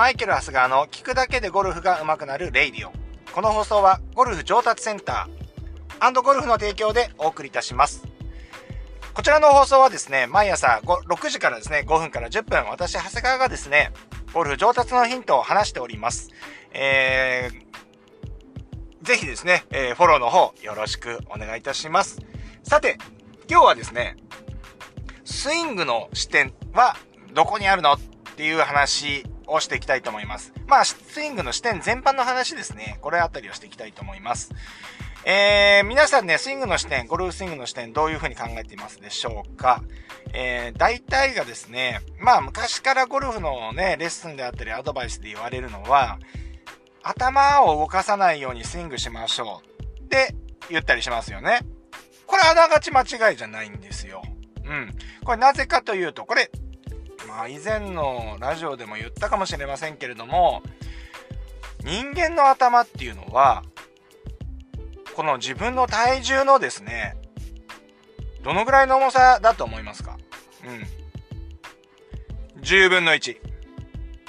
マイケル・ハスガーの聞くだけでゴルフが上手くなるレイディオ。この放送はゴルフ上達センターゴルフの提供でお送りいたします。こちらの放送はですね、毎朝6時からですね、5分から10分、私、長谷川がですね、ゴルフ上達のヒントを話しております。えー、ぜひですね、えー、フォローの方よろしくお願いいたします。さて、今日はですね、スイングの視点はどこにあるのっていう話をしていきたいと思います。まあ、スイングの視点全般の話ですね。これあたりをしていきたいと思います。えー、皆さんね、スイングの視点、ゴルフスイングの視点、どういう風に考えていますでしょうか？えー、大体がですね、まあ昔からゴルフのね、レッスンであったりアドバイスで言われるのは、頭を動かさないようにスイングしましょうって言ったりしますよね。これあながち間違いじゃないんですよ。うん。これなぜかというと、これ、まあ以前のラジオでも言ったかもしれませんけれども、人間の頭っていうのは、この自分の体重のですね、どのぐらいの重さだと思いますか？うん。10分の1。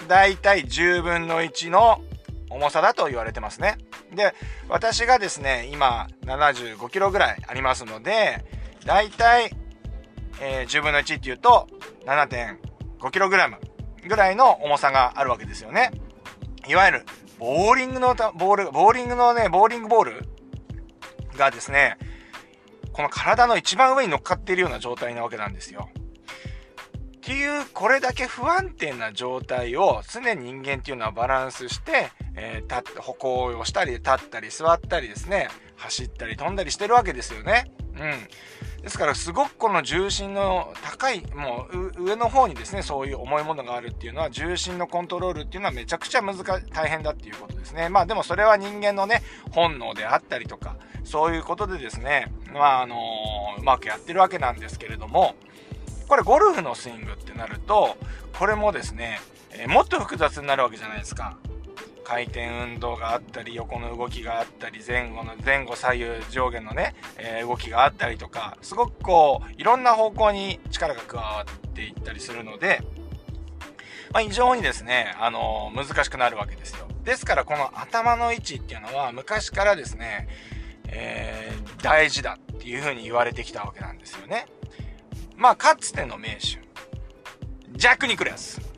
だいたい10分の1の重さだと言われてますね。で、私がですね、今75キロぐらいありますので、だいたい、えー、10分の1っていうと7.5キログラムぐらいの重さがあるわけですよね。いわゆる、ボーリングのボール、ボーリングのね、ボーリングボールがですね、この体の一番上に乗っかっているような状態なわけなんですよ。っていう、これだけ不安定な状態を常に人間っていうのはバランスして、えー、立って歩行をしたり、立ったり、座ったりですね、走ったり、飛んだりしてるわけですよね。うん。ですからすごくこの重心の高い、もう上の方にですね、そういう重いものがあるっていうのは重心のコントロールっていうのはめちゃくちゃ難大変だっていうことですね。まあでもそれは人間のね、本能であったりとか、そういうことでですね、まああのうまくやってるわけなんですけれども、これゴルフのスイングってなると、これもですね、え、もっと複雑になるわけじゃないですか。回転運動があったり横の動きがあったり前後の前後左右上下のね、えー、動きがあったりとかすごくこういろんな方向に力が加わっていったりするので、まあ、非常にですね、あのー、難しくなるわけですよ。ですからこの頭の位置っていうのは昔からですね、えー、大事だっていうふうに言われてきたわけなんですよね。まあかつての名手ジャック・ニクラス。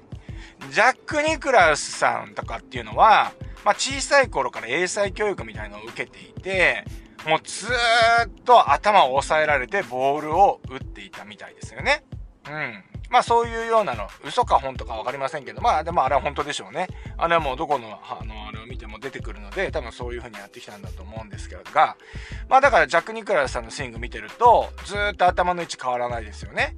ジャック・ニクラウスさんとかっていうのは、まあ、小さい頃から英才教育みたいのを受けていて、もうずーっと頭を抑えられてボールを打っていたみたいですよね。うん。まあそういうようなの、嘘か本当か分かりませんけど、まあでもあれは本当でしょうね。あれはもうどこの、あの、あれを見ても出てくるので、多分そういう風にやってきたんだと思うんですけどが、まあだからジャック・ニクラウスさんのスイング見てると、ずっと頭の位置変わらないですよね。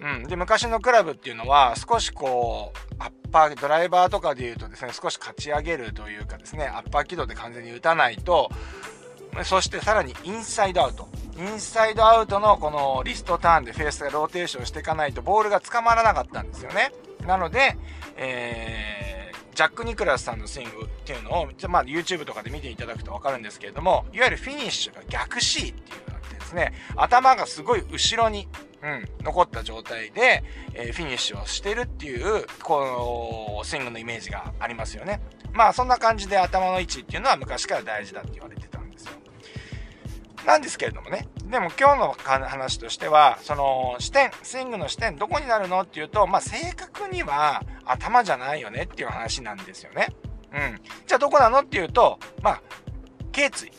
うん。で、昔のクラブっていうのは、少しこう、アッパー、ドライバーとかで言うとですね、少しかち上げるというかですね、アッパー軌道で完全に打たないと、そしてさらにインサイドアウト。インサイドアウトのこのリストターンでフェースがローテーションしていかないとボールが捕まらなかったんですよね。なので、えー、ジャック・ニクラスさんのスイングっていうのを、まあ、YouTube とかで見ていただくと分かるんですけれども、いわゆるフィニッシュが逆 C っていうのがあってですね、頭がすごい後ろにうん、残った状態で、えー、フィニッシュをしてるっていう、このスイングのイメージがありますよね。まあそんな感じで頭の位置っていうのは昔から大事だって言われてたんですよ。なんですけれどもね。でも今日の話としては、その視点、スイングの視点どこになるのっていうと、まあ正確には頭じゃないよねっていう話なんですよね。うん。じゃあどこなのっていうと、まあ、頸椎。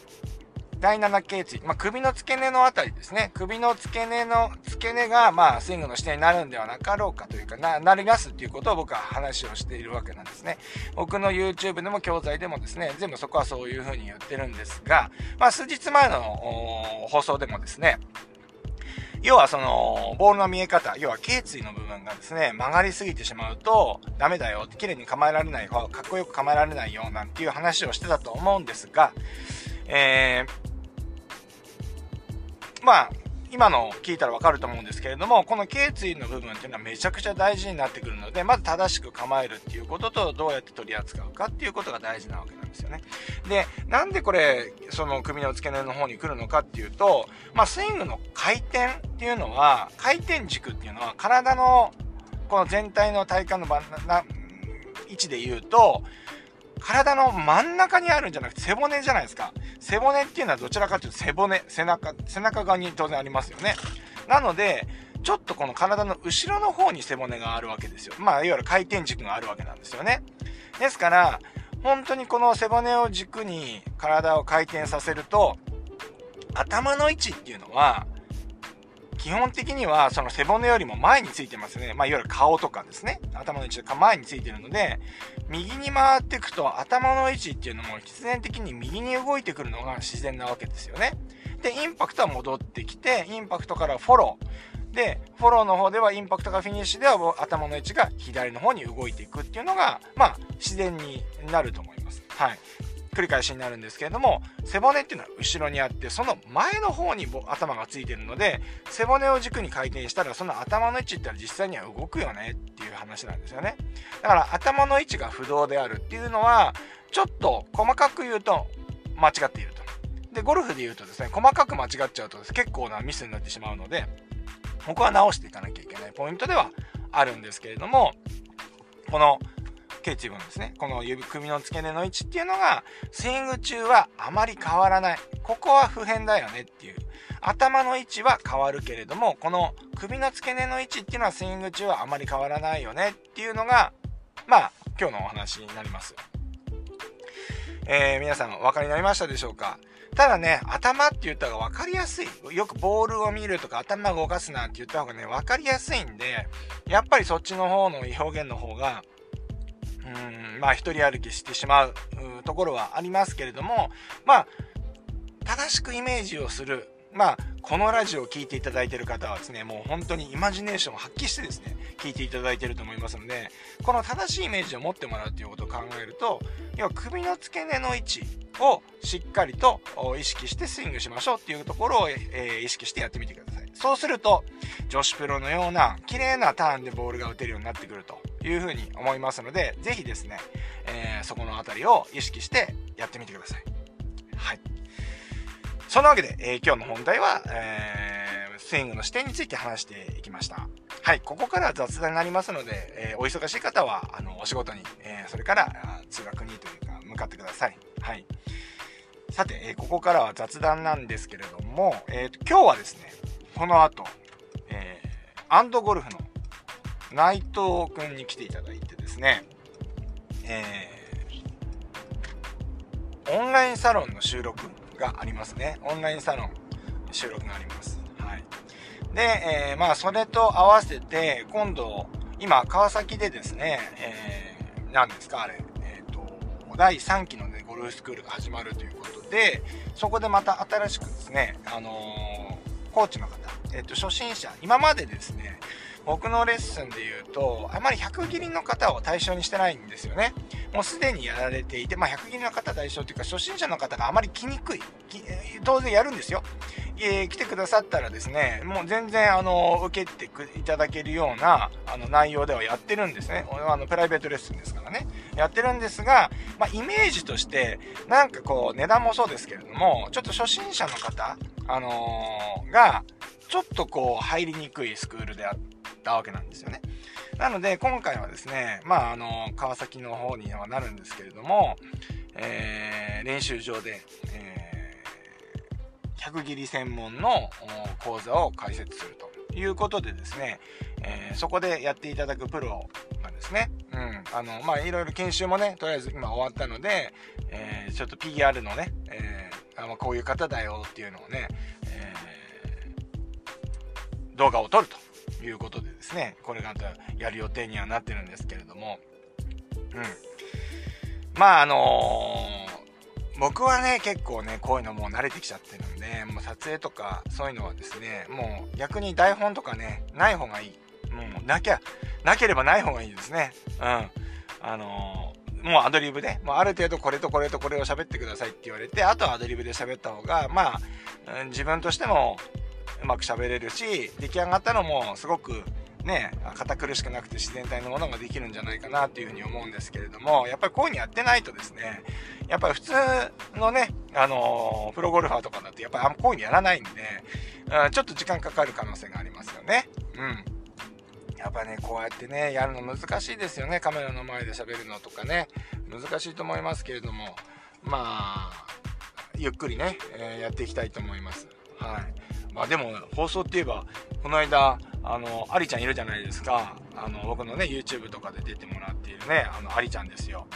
第7頸椎、まあ、首の付け根のあたりですね。首の付け根の、付け根が、まあ、スイングの視点になるんではなかろうかというか、な、なりますっていうことを僕は話をしているわけなんですね。僕の YouTube でも教材でもですね、全部そこはそういうふうに言ってるんですが、まあ、数日前の放送でもですね、要はその、ボールの見え方、要は頸椎の部分がですね、曲がりすぎてしまうとダメだよって、綺麗に構えられない、かっこよく構えられないよなんていう話をしてたと思うんですが、えー、まあ、今の聞いたらわかると思うんですけれども、この頸椎の部分っていうのはめちゃくちゃ大事になってくるので、まず正しく構えるっていうことと、どうやって取り扱うかっていうことが大事なわけなんですよね。で、なんでこれ、その首の付け根の方に来るのかっていうと、まあ、スイングの回転っていうのは、回転軸っていうのは体のこの全体の体幹の位位置で言うと、体の真ん中にあるんじゃなくて背骨じゃないですか。背骨っていうのはどちらかというと背骨、背中、背中側に当然ありますよね。なので、ちょっとこの体の後ろの方に背骨があるわけですよ。まあ、いわゆる回転軸があるわけなんですよね。ですから、本当にこの背骨を軸に体を回転させると、頭の位置っていうのは、基本的にはその背骨よりも前についてますね。まあ、いわゆる顔とかですね。頭の位置が前についてるので、右に回っていくと頭の位置っていうのも必然的に右に動いてくるのが自然なわけですよね。で、インパクトは戻ってきて、インパクトからフォロー。で、フォローの方ではインパクトがフィニッシュでは頭の位置が左の方に動いていくっていうのが、まあ、自然になると思います。はい。繰り返しになるんですけれども背骨っていうのは後ろにあってその前の方に頭がついてるので背骨を軸に回転したらその頭の位置ってのは実際には動くよねっていう話なんですよね。だから頭の位置が不動であるっていうのはちょっと細かく言うと間違っていると。でゴルフで言うとですね細かく間違っちゃうと結構なミスになってしまうのでここは直していかなきゃいけないポイントではあるんですけれどもこの頸椎部ですね、この指首の付け根の位置っていうのが、スイング中はあまり変わらない。ここは不変だよねっていう。頭の位置は変わるけれども、この首の付け根の位置っていうのはスイング中はあまり変わらないよねっていうのが、まあ、今日のお話になります。えー、皆さんお分かりになりましたでしょうか？ただね、頭って言った方が分かりやすい。よくボールを見るとか頭動かすなんて言った方がね、分かりやすいんで、やっぱりそっちの方の表現の方が、うんまあ一人歩きしてしまうところはありますけれどもまあ正しくイメージをするまあこのラジオを聴いていただいている方はですねもう本当にイマジネーションを発揮してですね聞いていただいていると思いますのでこの正しいイメージを持ってもらうということを考えると要は首の付け根の位置をしっかりと意識してスイングしましょうっていうところを、え、意識してやってみてください。そうすると女子プロのような綺麗なターンでボールが打てるようになってくると。いうふうに思いますので、ぜひですね、えー、そこの辺りを意識してやってみてください。はい。そんなわけで、えー、今日の本題は、えー、スイングの視点について話していきました。はい、ここから雑談になりますので、えー、お忙しい方は、あの、お仕事に、えそれから通学にというか、向かってください。はい。さて、えここからは雑談なんですけれども、えー、今日はですね、この後、えアンドゴルフの内藤くんに来ていただいてですね、えー、オンラインサロンの収録がありますね。オンラインサロン収録があります。はい。で、えー、まあ、それと合わせて、今度、今、川崎でですね、えー、何ですか、あれ、えっ、ー、と、第3期のね、ゴルフスクールが始まるということで、そこでまた新しくですね、あのー、コーチの方、えっ、と、初心者、今までですね、僕のレッスンで言うと、あまり100切りの方を対象にしてないんですよね。もうすでにやられていて、まあ、100切りの方対象というか、初心者の方があまり来にくい。当然やるんですよ。えー、来てくださったらですね、もう全然、あの、受けていただけるような、あの、内容ではやってるんですね。あの、プライベートレッスンですからね。やってるんですが、まあ、イメージとして、なんかこう、値段もそうですけれども、ちょっと初心者の方、あのー、が、ちょっとこう、入りにくいスクールであって、ったわけなんですよね。なので、今回はですね、まあ、あの、川崎の方にはなるんですけれども、えー、練習場で、えー、100切り専門の講座を開設するということでですね、えー、そこでやっていただくプロがですね、うん、あの、まあ、いろいろ研修もね、とりあえず今終わったので、えー、ちょっと PR のね、えー、あのこういう方だよっていうのをね、えー、動画を撮るということでですね、これがやる予定にはなってるんですけれども、うん。まああのー、僕はね、結構ね、こういうのもう慣れてきちゃってるんで、もう撮影とかそういうのはですね、もう逆に台本とかね、ない方がいい。もうなきゃ、なければない方がいいですね。うん。あのー、もうアドリブで、もうある程度これとこれとこれを喋ってくださいって言われて、あとはアドリブで喋った方が、まあ、自分としてもうまく喋れるし出来上がったのもすごくね堅苦しくなくて自然体のものができるんじゃないかなっていうふうに思うんですけれどもやっぱりこういうふうにやってないとですねやっぱり普通のねあのプロゴルファーとかだとやっぱりあんまこういうにやらないんで、うん、ちょっと時間かかる可能性がありますよねうんやっぱね、こうやってね、やるの難しいですよね。カメラの前で喋るのとかね。難しいと思いますけれども、まあ、ゆっくりね、えー、やっていきたいと思います。はい。まあでも、放送って言えば、この間、あの、ありちゃんいるじゃないですか。あの、僕のね、YouTube とかで出てもらっているね、あの、ありちゃんですよ。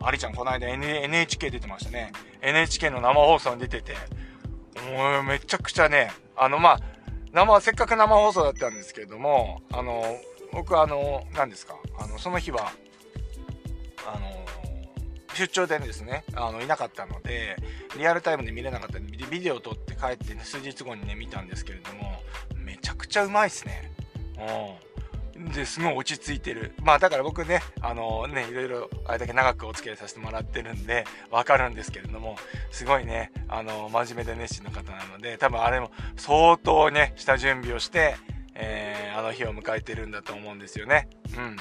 ありちゃん、この間、NHK 出てましたね。NHK の生放送に出てて、もうめちゃくちゃね、あの、まあ、生、せっかく生放送だったんですけれども、あの、僕あの、何ですか、あの、その日は、あの、出張でですね、あの、いなかったので、リアルタイムで見れなかったんで、ビデオを撮って帰って、ね、数日後にね、見たんですけれども、ちゃくちゃうまいっすね。うん。で、すごい落ち着いてる。まあだから僕ね、あのね、いろいろあれだけ長くお付き合いさせてもらってるんで、わかるんですけれども、すごいね、あの、真面目で熱心な方なので、多分あれも相当ね、下準備をして、えー、あの日を迎えてるんだと思うんですよね。うん。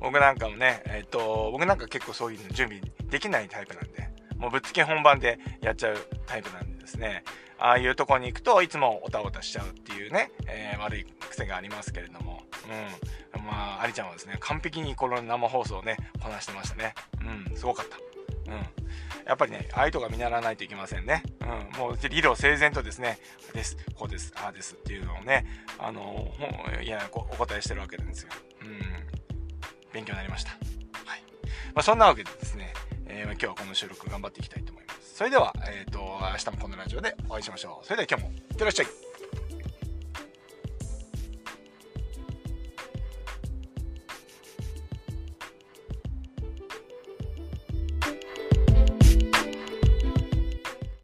僕なんかもね、えっ、と、僕なんか結構そういうの準備できないタイプなんで、もうぶっつけ本番でやっちゃうタイプなんでですね、ああいうとこに行くといつもおたおたしちゃうっていうね、えー、悪い癖がありますけれども、うん。まあ、ありちゃんはですね、完璧にこの生放送をね、こなしてましたね。うん、すごかった。うん。やっぱりね、ああいうとこ見習わないといけませんね。うん。もう理路整然とですね、です、こうです、ああですっていうのをね、あのいや、お答えしてるわけなんですよ。うん。勉強になりました。はい。まあ、そんなわけでですね、えー、今日はこの収録頑張っていきたいと思います。それでは、えっ、ー、と、明日もこのラジオでお会いしましょう。それでは今日もいってらっしゃい。